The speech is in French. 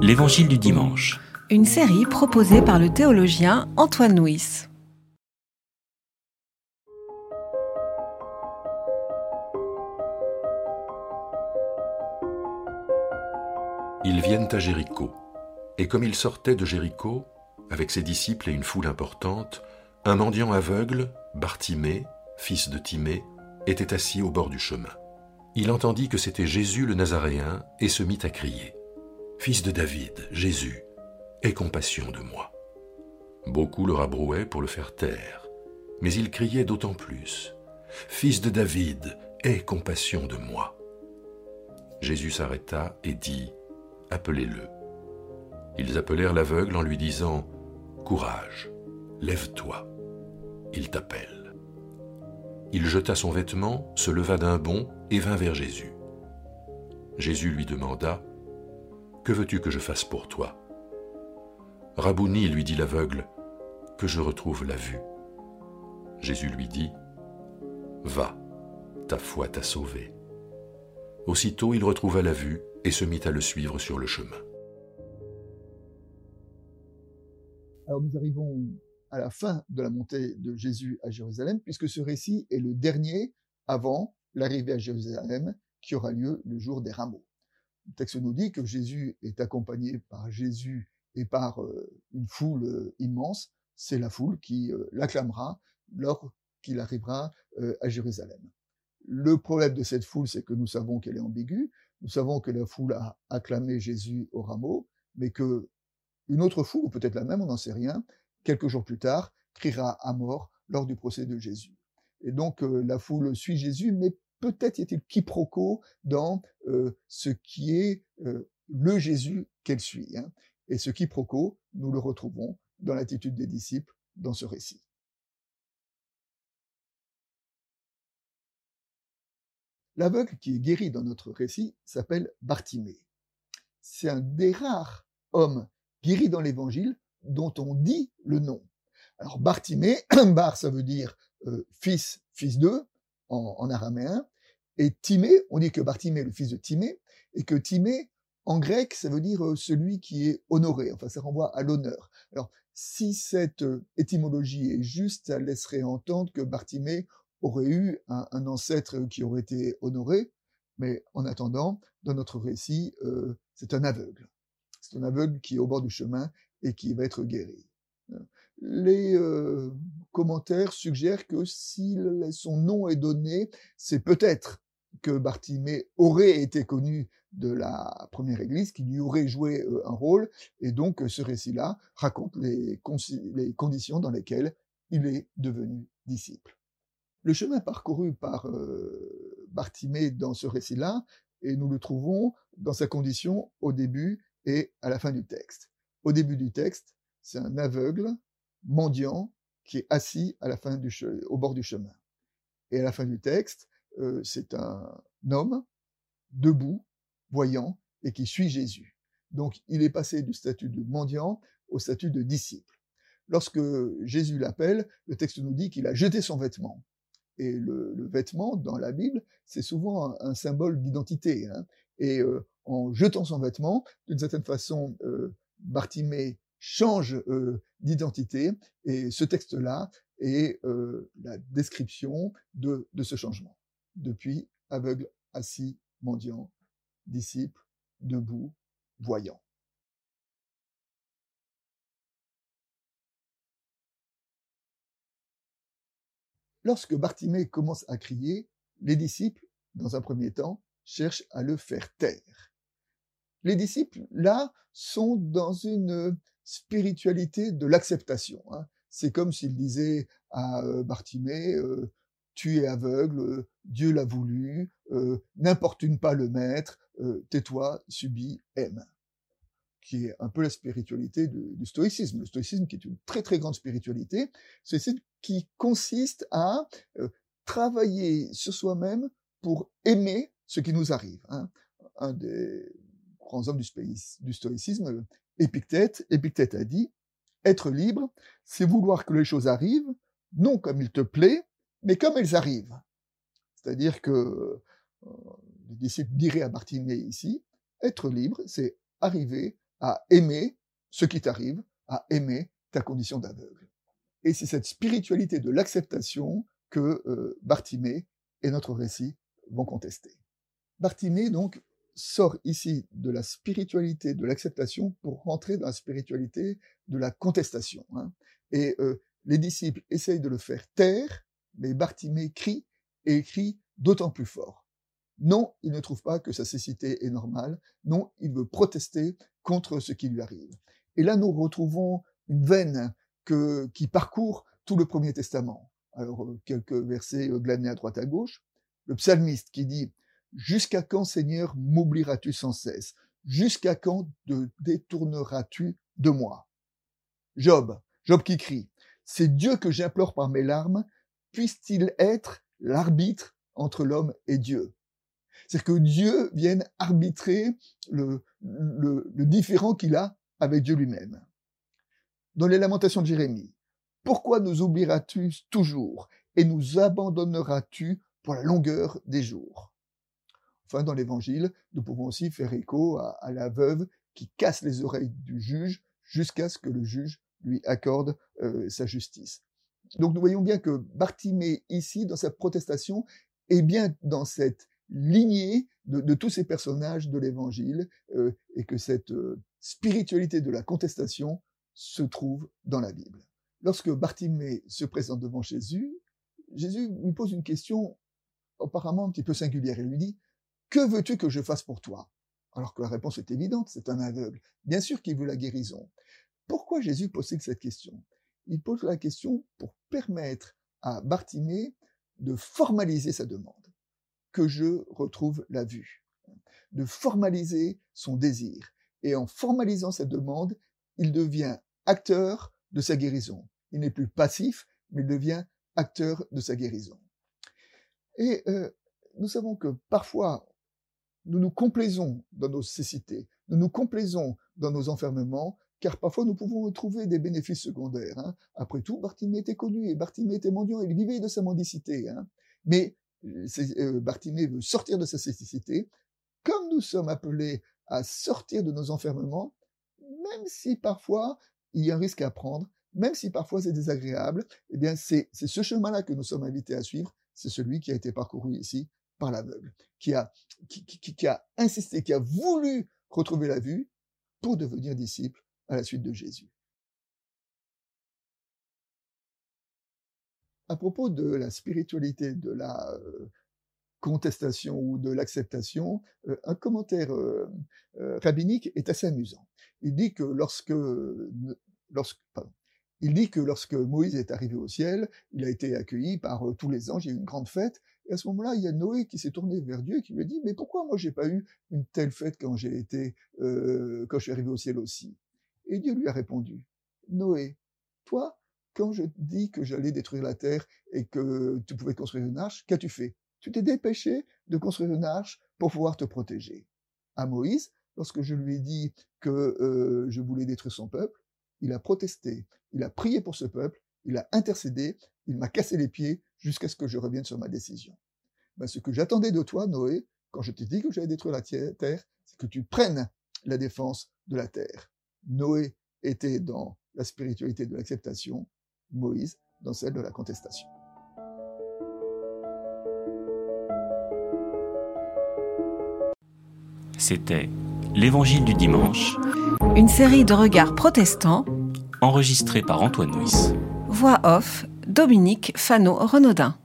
L'Évangile du dimanche. Une série proposée par le théologien Antoine Nuis. Ils viennent à Jéricho. Et comme ils sortaient de Jéricho, avec ses disciples et une foule importante, un mendiant aveugle, Bartimée, fils de Timée, était assis au bord du chemin. Il entendit que c'était Jésus le Nazaréen et se mit à crier. Fils de David, Jésus, aie compassion de moi. Beaucoup le rabrouaient pour le faire taire, mais il criait d'autant plus. Fils de David, aie compassion de moi. Jésus s'arrêta et dit, Appelez-le. Ils appelèrent l'aveugle en lui disant, Courage, lève-toi, il t'appelle. Il jeta son vêtement, se leva d'un bond et vint vers Jésus. Jésus lui demanda, Que veux-tu que je fasse pour toi? Rabouni, lui dit l'aveugle, que je retrouve la vue. Jésus lui dit, Va, ta foi t'a sauvé. Aussitôt il retrouva la vue et se mit à le suivre sur le chemin. Alors nous arrivons à la fin de la montée de Jésus à Jérusalem, puisque ce récit est le dernier avant l'arrivée à Jérusalem qui aura lieu le jour des rameaux. Le texte nous dit que Jésus est accompagné par Jésus et par euh, une foule euh, immense. C'est la foule qui euh, l'acclamera lorsqu'il arrivera à Jérusalem. Le problème de cette foule, c'est que nous savons qu'elle est ambiguë. Nous savons que la foule a acclamé Jésus au rameau, mais que une autre foule, ou peut-être la même, on n'en sait rien, quelques jours plus tard, criera à mort lors du procès de Jésus. Et donc la foule suit Jésus, mais peut-être y a-t-il quiproquo dans ce qui est le Jésus qu'elle suit. Hein. Et ce quiproquo, nous le retrouvons dans l'attitude des disciples dans ce récit. L'aveugle qui est guéri dans notre récit s'appelle Bartimée. C'est un des rares hommes guéris dans l'évangile dont on dit le nom. Alors Bartimée, Bar ça veut dire euh, fils, fils d'eux en, araméen, et Timée, on dit que Bartimée est le fils de Timée, et que Timée en grec, ça veut dire euh, celui qui est honoré, enfin ça renvoie à l'honneur. Alors si cette euh, étymologie est juste, ça laisserait entendre que Bartimée aurait eu un, ancêtre qui aurait été honoré, mais en attendant, dans notre récit, euh, c'est un aveugle. C'est un aveugle qui est au bord du chemin et qui va être guéri. Les commentaires suggèrent que si son nom est donné, c'est peut-être que Bartimée aurait été connu de la première église, qui lui aurait joué euh, un rôle, et donc ce récit-là raconte les, conditions dans lesquelles il est devenu disciple. Le chemin parcouru par euh, Bartimée dans ce récit-là, et nous le trouvons dans sa condition au début et à la fin du texte. Au début du texte, c'est un aveugle, mendiant, qui est assis au bord du chemin. Et à la fin du texte, euh, c'est un homme debout, voyant, et qui suit Jésus. Donc il est passé du statut de mendiant au statut de disciple. Lorsque Jésus l'appelle, le texte nous dit qu'il a jeté son vêtement. Et le, vêtement, dans la Bible, c'est souvent un, symbole d'identité. Hein. Et euh, en jetant son vêtement, d'une certaine façon, euh, Bartimée change d'identité. Et ce texte-là est la description de ce changement depuis aveugle, assis, mendiant, disciple, debout, voyant. Lorsque Bartimée commence à crier, les disciples, dans un premier temps, cherchent à le faire taire. Les disciples, là, sont dans une spiritualité de l'acceptation. Hein. C'est comme s'ils disaient à euh, Bartimée, euh, tu es aveugle, euh, Dieu l'a voulu, euh, n'importune pas le maître, euh, tais-toi, subis, aime. Qui est un peu la spiritualité du, stoïcisme. Le stoïcisme qui est une très très grande spiritualité, c'est qui consiste à travailler sur soi-même pour aimer ce qui nous arrive. Hein. Un des grands hommes du, du stoïcisme, Épictète, Épictète a dit, être libre, c'est vouloir que les choses arrivent, non comme il te plaît, mais comme elles arrivent. C'est-à-dire que euh, les disciples diraient à Bartimée ici, être libre, c'est arriver à aimer ce qui t'arrive, à aimer ta condition d'aveugle. Et c'est cette spiritualité de l'acceptation que euh, Bartimée et notre récit vont contester. Bartimée, donc, sort ici de la spiritualité de l'acceptation pour rentrer dans la spiritualité de la contestation. Hein. Et euh, les disciples essayent de le faire taire, mais Bartimée crie et crie d'autant plus fort. Non, il ne trouve pas que sa cécité est normale. Non, il veut protester contre ce qui lui arrive. Et là, nous retrouvons une veine qui parcourt tout le Premier Testament. Alors, euh, quelques versets euh, glanés à droite à gauche. Le psalmiste qui dit Jusqu'à quand, Seigneur, m'oublieras-tu sans cesse? Jusqu'à quand te détourneras-tu de moi? Job, Job qui crie C'est Dieu que j'implore par mes larmes, puisse-t-il être l'arbitre entre l'homme et Dieu? C'est que Dieu vienne arbitrer le, différent qu'il a avec Dieu lui-même. Dans les lamentations de Jérémie, pourquoi nous oublieras-tu toujours et nous abandonneras-tu pour la longueur des jours? Enfin, dans l'Évangile, nous pouvons aussi faire écho à, à, la veuve qui casse les oreilles du juge jusqu'à ce que le juge lui accorde euh, sa justice. Donc nous voyons bien que Bartimée, ici, dans sa protestation, est bien dans cette lignée de, tous ces personnages de l'Évangile euh, et que cette euh, spiritualité de la contestation se trouve dans la Bible. Lorsque Bartimée se présente devant Jésus, Jésus lui pose une question apparemment un petit peu singulière. Il lui dit, que veux-tu que je fasse pour toi? Alors que la réponse est évidente, c'est un aveugle. Bien sûr qu'il veut la guérison. Pourquoi Jésus pose-t-il cette question? Il pose la question pour permettre à Bartimée de formaliser sa demande que je retrouve la vue, de formaliser son désir. Et en formalisant cette demande, il devient acteur de sa guérison. Il n'est plus passif, mais il devient acteur de sa guérison. Et euh, nous savons que parfois, nous nous complaisons dans nos cécités, nous nous complaisons dans nos enfermements, car parfois nous pouvons trouver des bénéfices secondaires. Hein. Après tout, Bartimée était connu et Bartimée était mendiant, il vivait de sa mendicité. Hein. Mais euh, Bartimée veut sortir de sa cécité, comme nous sommes appelés à sortir de nos enfermements, même si parfois il y a un risque à prendre, même si parfois c'est désagréable, eh bien c'est ce chemin-là que nous sommes invités à suivre, c'est celui qui a été parcouru ici par l'aveugle, qui a insisté, qui a voulu retrouver la vue pour devenir disciple à la suite de Jésus. à propos de la spiritualité de la euh, contestation ou de l'acceptation, euh, un commentaire euh, rabbinique est assez amusant. Il dit que lorsque, il dit que lorsque Moïse est arrivé au ciel, il a été accueilli par tous les anges, il y a eu une grande fête, et à ce moment-là, il y a Noé qui s'est tourné vers Dieu et qui lui a dit, mais pourquoi moi j'ai pas eu une telle fête quand j'ai été, quand je suis arrivé au ciel aussi? Et Dieu lui a répondu, Noé, toi, quand je dis que j'allais détruire la terre et que tu pouvais construire une arche, qu'as-tu fait? Tu t'es dépêché de construire une arche pour pouvoir te protéger. À Moïse, lorsque je lui ai dit que euh, je voulais détruire son peuple, il a protesté, il a prié pour ce peuple, il a intercédé, il m'a cassé les pieds jusqu'à ce que je revienne sur ma décision. Ben, ce que j'attendais de toi, Noé, quand je t'ai dit que j'allais détruire la terre, c'est que tu prennes la défense de la terre. Noé était dans la spiritualité de l'acceptation, Moïse dans celle de la contestation. C'était L'Évangile du dimanche, une série de regards protestants, enregistrée par Antoine Nuis. Voix off, Dominique Fano-Renaudin.